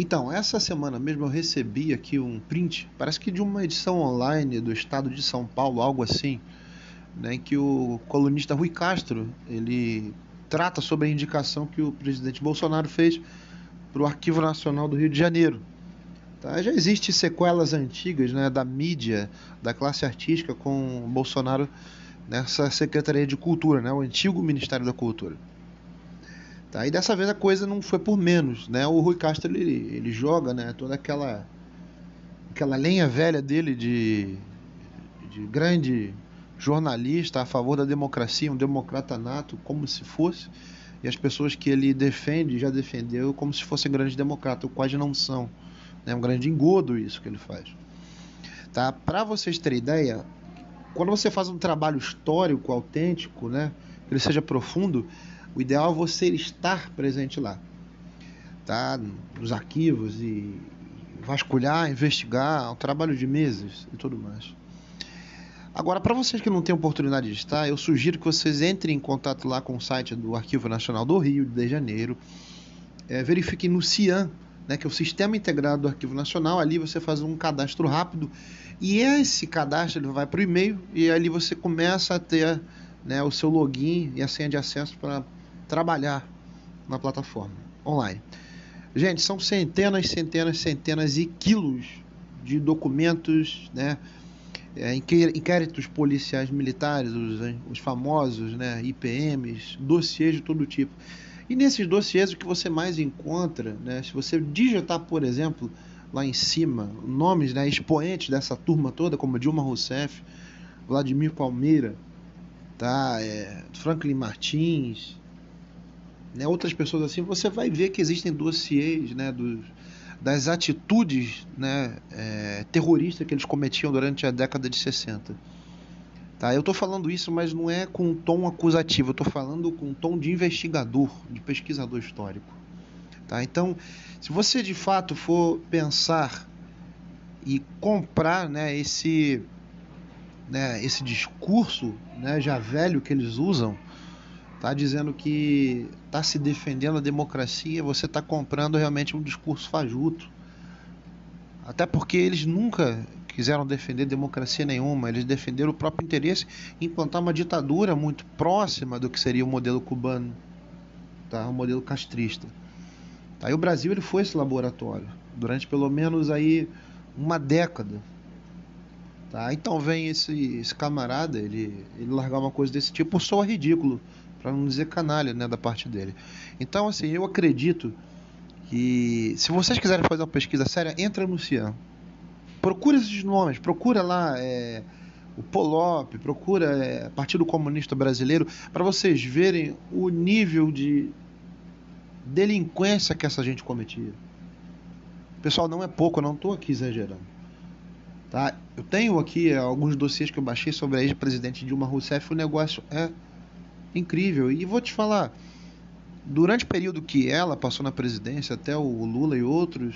Então, essa semana mesmo eu recebi aqui um print, parece que de uma edição online do estado de São Paulo, algo assim, né, em que o colunista Rui Castro, ele trata sobre a indicação que o presidente Bolsonaro fez para o Arquivo Nacional do Rio de Janeiro. Tá? Já existem sequelas antigas né, da mídia, da classe artística com Bolsonaro nessa Secretaria de Cultura, né, o antigo Ministério da Cultura. Tá? E dessa vez a coisa não foi por menos. Né? O Rui Castro ele, ele joga né, toda aquela, aquela lenha velha dele de, de grande jornalista a favor da democracia, um democrata nato, como se fosse, e as pessoas que ele defende já defendeu como se fossem grandes democratas, quase não são. É um grande engodo isso que ele faz. Tá? Para vocês terem ideia, quando você faz um trabalho histórico, autêntico, né, que ele seja profundo, o ideal é você estar presente lá, tá? Nos arquivos e vasculhar, investigar, um trabalho de meses e tudo mais. Agora, para vocês que não têm oportunidade de estar, eu sugiro que vocês entrem em contato lá com o site do Arquivo Nacional do Rio de Janeiro, é, verifiquem no CIAN, né, que é o Sistema Integrado do Arquivo Nacional. Ali você faz um cadastro rápido e esse cadastro ele vai para o e-mail e ali você começa a ter né, o seu login e a senha de acesso para trabalhar na plataforma online. Gente, são centenas, centenas, centenas e quilos de documentos, né? É, inquéritos policiais militares, os, os famosos né, IPMs, dossiês de todo tipo. E nesses dossiês o que você mais encontra, né, se você digitar, por exemplo, lá em cima, nomes né, expoentes dessa turma toda, como Dilma Rousseff, Vladimir Palmeira, tá, é, Franklin Martins, né, outras pessoas assim, você vai ver que existem dossiês né, dos, das atitudes né, é, terroristas que eles cometiam durante a década de 60. Tá, eu estou falando isso, mas não é com um tom acusativo, eu estou falando com um tom de investigador, de pesquisador histórico. Tá? Então, se você de fato for pensar e comprar né, esse, né, esse discurso né, já velho que eles usam, tá dizendo que está se defendendo a democracia, você está comprando realmente um discurso fajuto. Até porque eles nunca quiseram defender democracia nenhuma, eles defenderam o próprio interesse em implantar uma ditadura muito próxima do que seria o modelo cubano, tá? o modelo castrista. E o Brasil ele foi esse laboratório durante pelo menos aí uma década. Tá? Então vem esse, esse camarada, ele, ele largar uma coisa desse tipo, soa ridículo para não dizer canalha, né, da parte dele. Então, assim, eu acredito que se vocês quiserem fazer uma pesquisa séria, entra no Cian. Procura esses nomes, procura lá é, o Polop, procura é, Partido Comunista Brasileiro, para vocês verem o nível de delinquência que essa gente cometia. Pessoal, não é pouco, eu não estou aqui exagerando. Tá? Eu tenho aqui alguns dossiês que eu baixei sobre a ex-presidente Dilma Rousseff, o negócio é incrível. E vou te falar, durante o período que ela passou na presidência, até o Lula e outros,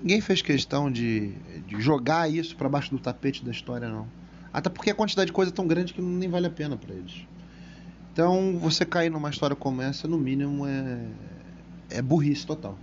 ninguém fez questão de, de jogar isso para baixo do tapete da história, não. Até porque a quantidade de coisa é tão grande que nem vale a pena para eles. Então, você cair numa história como essa, no mínimo, é, é burrice total.